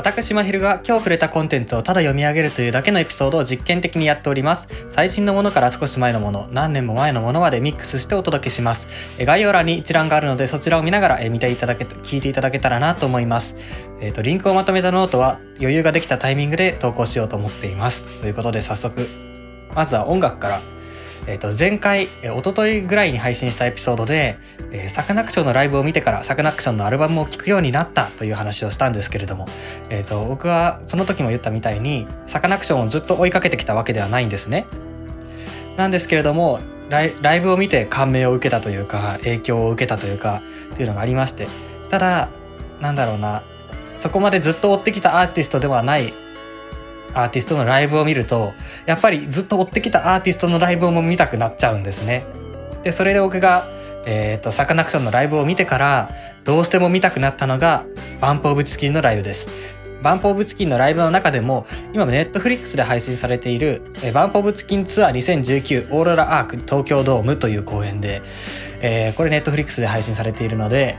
私まひるが今日触れたコンテンツをただ読み上げるというだけのエピソードを実験的にやっております。最新のものから少し前のもの、何年も前のものまでミックスしてお届けします。え概要欄に一覧があるのでそちらを見ながらえ見ていただけ、聞いていただけたらなと思います。えっ、と、リンクをまとめたノートは余裕ができたタイミングで投稿しようと思っています。ということで早速、まずは音楽から。えっ、と、前回、えー、一昨日ぐらいに配信したエピソードで、えー、サカナクションのライブを見てからサカナクションのアルバムを聴くようになったという話をしたんですけれども、えっ、と、僕はその時も言ったみたいに、サカナクションをずっと追いかけてきたわけではないんですね。なんですけれども、ライライブを見て感銘を受けたというか、影響を受けたというか、というのがありまして、ただ、なんだろうな、そこまでずっと追ってきたアーティストではないアーティストのライブを見ると、やっぱりずっと追ってきたアーティストのライブも見たくなっちゃうんですね。で、それで僕が、え、ー、と、サカナクションのライブを見てから、どうしても見たくなったのが、 BUMP OF CHICKEN のライブです。 BUMP OF CHICKEN のライブの中でも、今ネットフリックスで配信されている、 BUMP OF CHICKEN TOUR 2019 aurora ark 東京ドームという公演で、えー、これネットフリックスで配信されているので、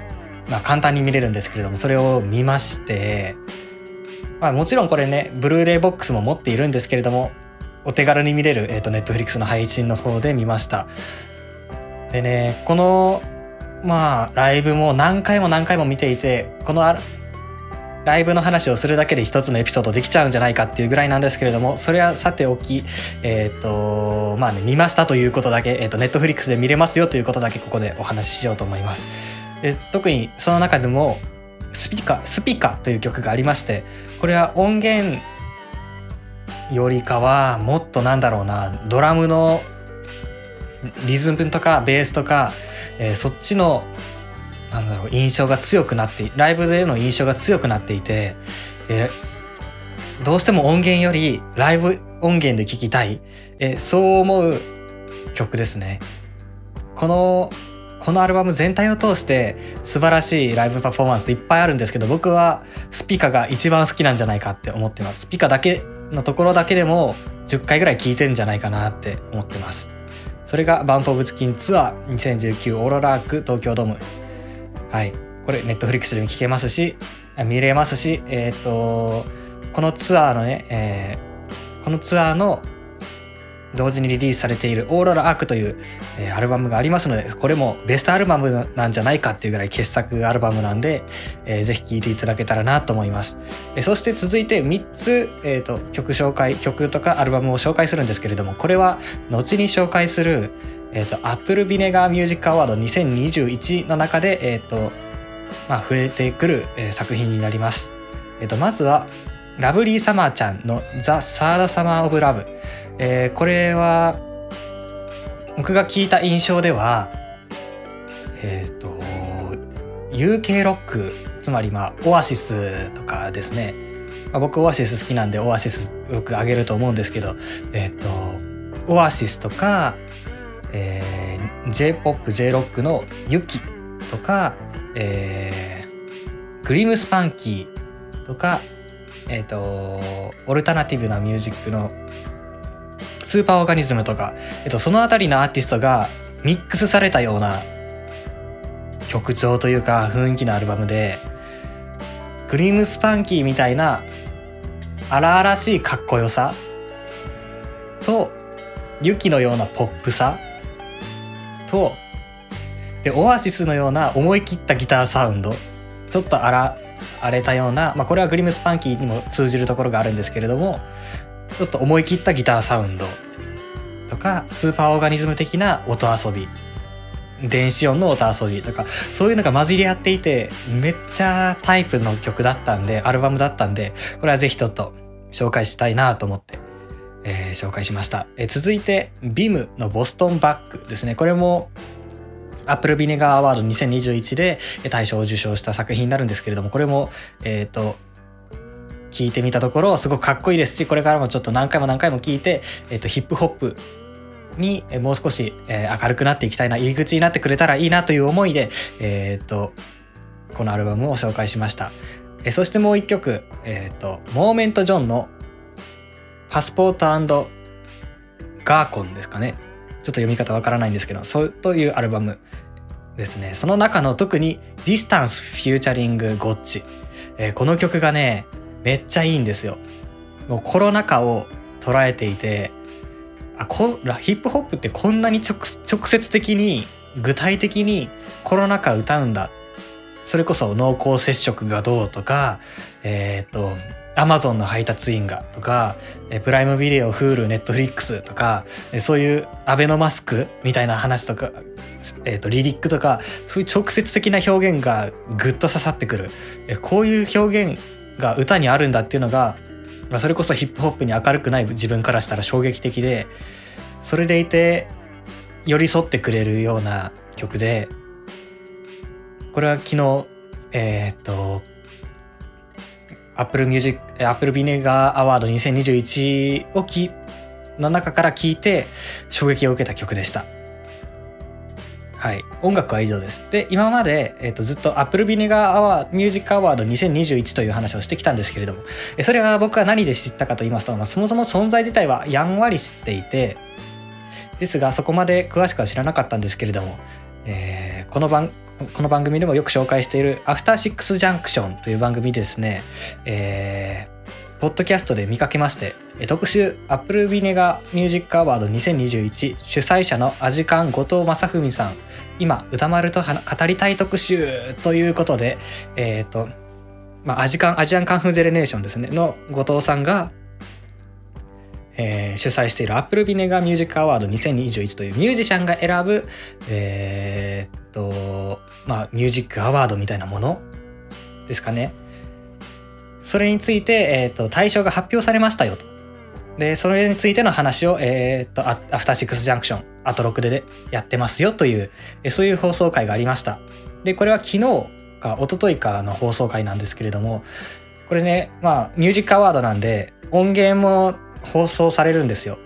まあ簡単に見れるんですけれども、それを見まして、まあもちろんこれね、ブルーレイボックスも持っているんですけれども、お手軽に見れる、え、ー、と、ネットフリックスの配信の方で見ました。でね、この、まあ、ライブも何回も何回も見ていて、このライブの話をするだけで一つのエピソードできちゃうんじゃないかっていうぐらいなんですけれども、それはさておき、えっ、ー、と、まあね、見ましたということだけ、え、ー、と、ネットフリックスで見れますよということだけここでお話ししようと思います。特にその中でも、スピカ、スピカという曲がありまして、これは音源よりかはもっとなんだろうな、ドラムのリズムとかベースとか、えー、そっちのなんだろう印象が強くなってライブでの印象が強くなっていて、え、どうしても音源よりライブ音源で聴きたい、え、そう思う曲ですね。このこのアルバム全体を通して素晴らしいライブパフォーマンスいっぱいあるんですけど僕はスピカが一番好きなんじゃないかって思ってます。スピカだけのところだけでも10回ぐらい聴いてんじゃないかなって思ってます。それがバンプオブチキンツアー2019オーロラーク東京ドーム。はい。これネットフリックスでも聴けますし見れますしえっ、ー、とこのツアーのね、えー、このツアーの同時にリリースされているオーロラアークという、アルバムがありますので、これもベストアルバムなんじゃないかっていうぐらい傑作アルバムなんで、ぜひ聴いていただけたらなと思います。そして続いて3つ、えーと、曲紹介、曲とかアルバムを紹介するんですけれども、これは後に紹介する、え、ー、と、Apple Vinegar Music Award 2021の中で、え、ー、と、まあ、触れてくる、作品になります。えっ、と、まずは、ラブリーサマーちゃんの The Third Summer of Love。えー、これは僕が聞いた印象ではえっ、ー、と UK ロックつまりまあオアシスとかですね、まあ、僕オアシス好きなんでオアシスよくあげると思うんですけどえっ、ー、とオアシスとか、えー、J-POP、J-ROCK のユキとか、えー、クリムスパンキーとかえっ、ー、とオルタナティブなミュージックのスーパーオーガニズムとか、えっと、そのあたりのアーティストがミックスされたような曲調というか雰囲気のアルバムで、クリームスパンキーみたいな荒々しいかっこよさと、ユキのようなポップさと、で、オアシスのような思い切ったギターサウンド、ちょっと荒、荒れたような、まあこれはグリムスパンキーにも通じるところがあるんですけれども、ちょっと思い切ったギターサウンドとか、スーパーオーガニズム的な音遊び、電子音の音遊びとか、そういうのが混じり合っていて、めっちゃタイプの曲だったんで、アルバムだったんで、これはぜひちょっと紹介したいなと思って、えー、紹介しました。えー、続いて、ビムのボストンバックですね。これも、アップルビネガーアワード2021で大賞を受賞した作品になるんですけれども、これも、えっ、ー、と、聞いてみたところすごくかっこいいですしこれからもちょっと何回も何回も聞いて、えっと、ヒップホップにもう少し、えー、明るくなっていきたいな入り口になってくれたらいいなという思いで、えー、っとこのアルバムを紹介しました、えー、そしてもう一曲、えー、っとモーメント・ジョンの「パスポートガーコン」ですかね。ちょっと読み方わからないんですけどそうというアルバムですね。その中の特に「 Distance featuring Gotch」えー、この曲がねめっちゃいいんですよ。もうコロナ禍を捉えていてあこヒップホップってこんなに直接的に具体的にコロナ禍歌うんだそれこそ濃厚接触がどうとかえっ、とアマゾンの配達員がとかプライムビデオ Hulu ネットフリックスとかそういうアベノマスクみたいな話とか、えー、とリリックとかそういう直接的な表現がぐっと刺さってくるこういう表現が歌にあるんだっていうのがまあそれこそヒップホップに明るくない自分からしたら衝撃的でそれでいて寄り添ってくれるような曲でこれは昨日えー、っと Apple Music Apple Vinegar Award 2021をきの中から聴いて衝撃を受けた曲でした。はい、音楽は以上です。で、今まで、えーと、ずっと Apple Vinegar Award Music Award 2021という話をしてきたんですけれども、それは僕は何で知ったかと言いますと、まあ、そもそも存在自体はやんわり知っていて、ですがそこまで詳しくは知らなかったんですけれども、えー、この番この番組でもよく紹介している「アフターシックスジャンクション」という番組ですね、えー、ポッドキャストで見かけまして特集「アップルビネガーミュージックアワード2021」主催者のアジカン後藤正文さん今歌丸と語りたい特集ということでえっ、ー、とまあ、アジカンアジアンカンフーゼレネーションですねの後藤さんがえー、主催している Apple Vinegar Music Award 2021というミュージシャンが選ぶ、えー、っと、まあ、ミュージックアワードみたいなものですかね。それについて、えー、っと、対象が発表されましたよと。で、それについての話を、えー、と、アフターシックスジャンクション、アトロクでやってますよという、そういう放送回がありました。で、これは昨日か一昨日かの放送回なんですけれども、これね、まあ、ミュージックアワードなんで、音源も放送されるんですよ。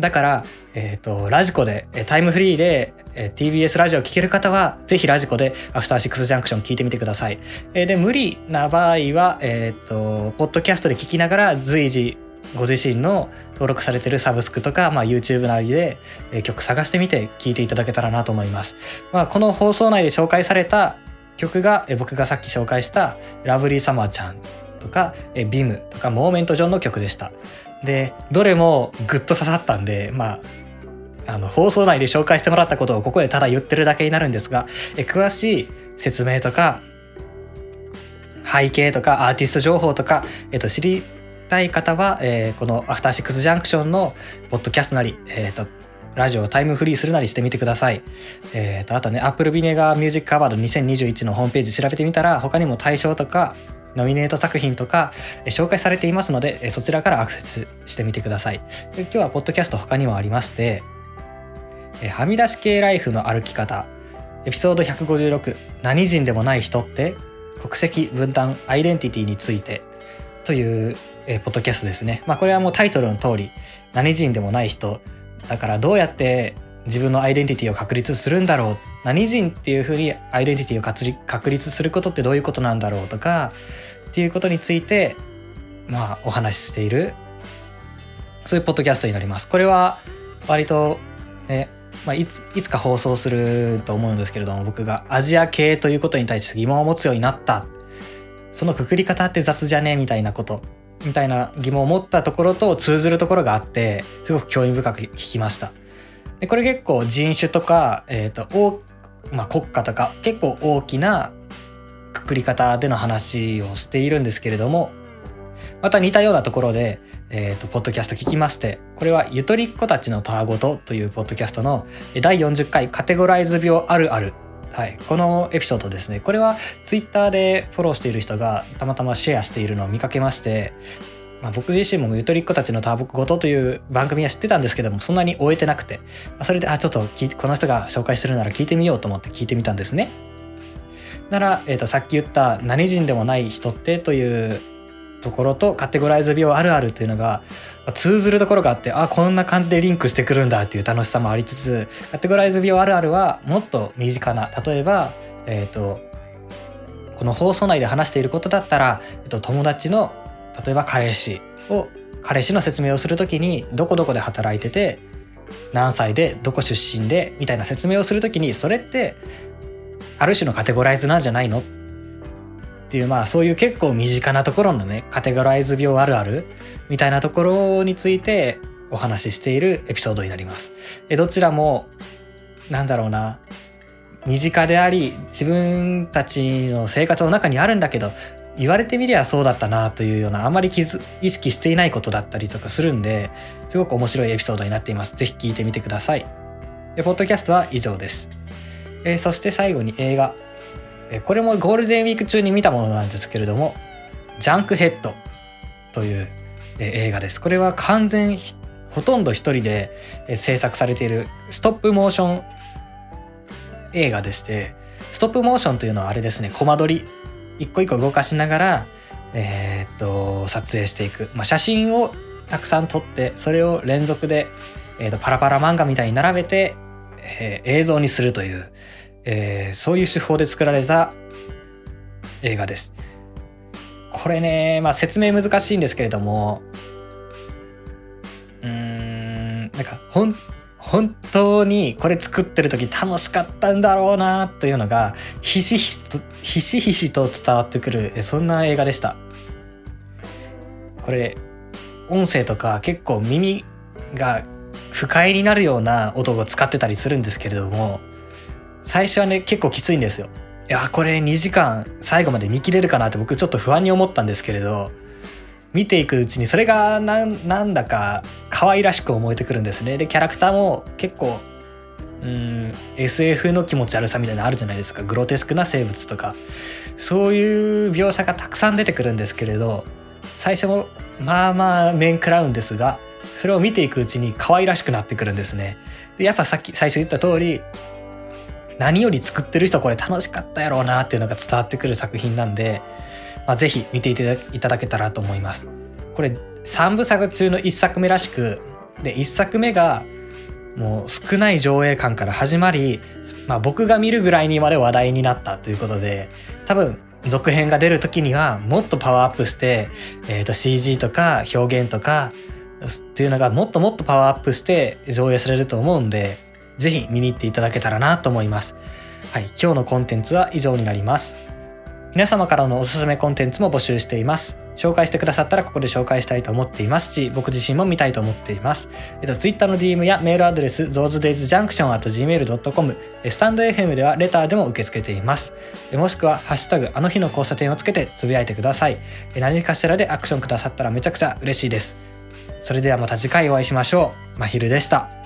だから、えっ、ー、と、ラジコで、タイムフリーで、え TBS ラジオ聴ける方は、ぜひラジコでアフターシックスジャンクション聞いてみてください。えで、無理な場合は、えっ、と、ポッドキャストで聞きながら随時ご自身の登録されてるサブスクとか、まあ、YouTube なりで、え曲探してみて聴いていただけたらなと思います。まあ、この放送内で紹介された曲が、え僕がさっき紹介したラブリーサマーちゃんとか、えビムとかモーメントジョンの曲でした。でどれもグッと刺さったんでまああの放送内で紹介してもらったことをここでただ言ってるだけになるんですがえ詳しい説明とか背景とかアーティスト情報とか、えっと、知りたい方は、えー、この「アフターシックスジャンクション」のポッドキャストなり、えーと、ラジオをタイムフリーするなりしてみてください。えーと、あとね Apple Vinegar Music Award 2021のホームページ調べてみたら他にも対象とかノミネート作品とか紹介されていますのでそちらからアクセスしてみてください。今日はポッドキャスト他にもありましてはみ出し系ライフの歩き方。エピソード156何人でもない人って国籍分断アイデンティティについてというえポッドキャストですね。まあこれはもうタイトルの通り何人でもない人。だからどうやって自分のアイデンティティを確立するんだろう。何人っていうふうにアイデンティティを確立することってどういうことなんだろうとかっていうことについてまあお話ししているそういうポッドキャストになります。これは割とね、まあ、いついつか放送すると思うんですけれども僕がアジア系ということに対して疑問を持つようになったそのくくり方って雑じゃねみたいなことみたいな疑問を持ったところと通ずるところがあってすごく興味深く聞きました。でこれ結構人種とか、えーとまあ、国家とか結構大きなくくり方での話をしているんですけれどもまた似たようなところで、えーと、ポッドキャスト聞きましてこれは「ゆとりっ子たちのたわごと」というポッドキャストの第40回カテゴライズ病あるある。はい、このエピソードですね。これはツイッターでフォローしている人がたまたまシェアしているのを見かけましてまあ、僕自身もゆとりっ子たちのターボごとという番組は知ってたんですけどもそんなに終えてなくてそれであちょっとこの人が紹介するなら聞いてみようと思って聞いてみたんですね。なら、えー、とさっき言った何人でもない人ってというところとカテゴライズ病あるあるっていうのが通ずるところがあってあこんな感じでリンクしてくるんだっていう楽しさもありつつカテゴライズ病あるあるはもっと身近な例えばえ、ー、とこの放送内で話していることだったら、えっと、友達の例えば彼氏を彼氏の説明をする時にどこどこで働いてて何歳でどこ出身でみたいな説明をする時にそれってある種のカテゴライズなんじゃないの？っていうまあそういう結構身近なところのねカテゴライズ病あるある？みたいなところについてお話ししているエピソードになります。でどちらもなんだろうな身近であり自分たちの生活の中にあるんだけど言われてみりゃそうだったなというようなあまり気づ意識していないことだったりとかするんですごく面白いエピソードになっています。ぜひ聞いてみてください。でポッドキャストは以上です。えー、そして最後に映画。えー、これもゴールデンウィーク中に見たものなんですけれども、ジャンクヘッドという、えー、映画です。これは完全ほとんど一人でえ制作されているストップモーション映画でして、ストップモーションというのはあれですね、コマ撮り一個一個動かしながら、えー、っと、撮影していく。まあ、写真をたくさん撮って、それを連続で、えー、っとパラパラ漫画みたいに並べて、えー、映像にするという、えー、そういう手法で作られた映画です。これね、まあ、説明難しいんですけれども、うーん、なんか、ほん、本当にこれ作ってる時楽しかったんだろうなというのがひしひしとひしひしと伝わってくるそんな映画でしたこれ音声とか結構耳が不快になるような音を使ってたりするんですけれども最初はね結構きついんですよ。いやこれ2時間最後まで見切れるかなって僕ちょっと不安に思ったんですけれど見ていくうちにそれがなんだか可愛らしく思えてくるんですね。でキャラクターも結構うん SF の気持ち悪さみたいなのあるじゃないですか。グロテスクな生物とか。そういう描写がたくさん出てくるんですけれど最初もまあまあ面食らうんですがそれを見ていくうちに可愛らしくなってくるんですねでやっぱさっき最初言った通り何より作ってる人これ楽しかったやろうなっていうのが伝わってくる作品なんでまあ、ぜひ見ていただけたらと思います。これ3部作中の1作目らしくで1作目がもう少ない上映感から始まり、まあ、僕が見るぐらいにまで話題になったということで多分続編が出る時にはもっとパワーアップして、えー、と CG とか表現とかっていうのがもっともっとパワーアップして上映されると思うんで是非見に行っていただけたらなと思います。はい、今日のコンテンツは以上になります。皆様からのおすすめコンテンツも募集しています。紹介してくださったらここで紹介したいと思っていますし、僕自身も見たいと思っています。えっと、Twitter の DM やメールアドレス、zoesdaysjunction.gmail.com、スタンド FM ではレターでも受け付けています。もしくは、ハッシュタグ、あの日の交差点をつけてつぶやいてください。何かしらでアクションくださったらめちゃくちゃ嬉しいです。それではまた次回お会いしましょう。まひるでした。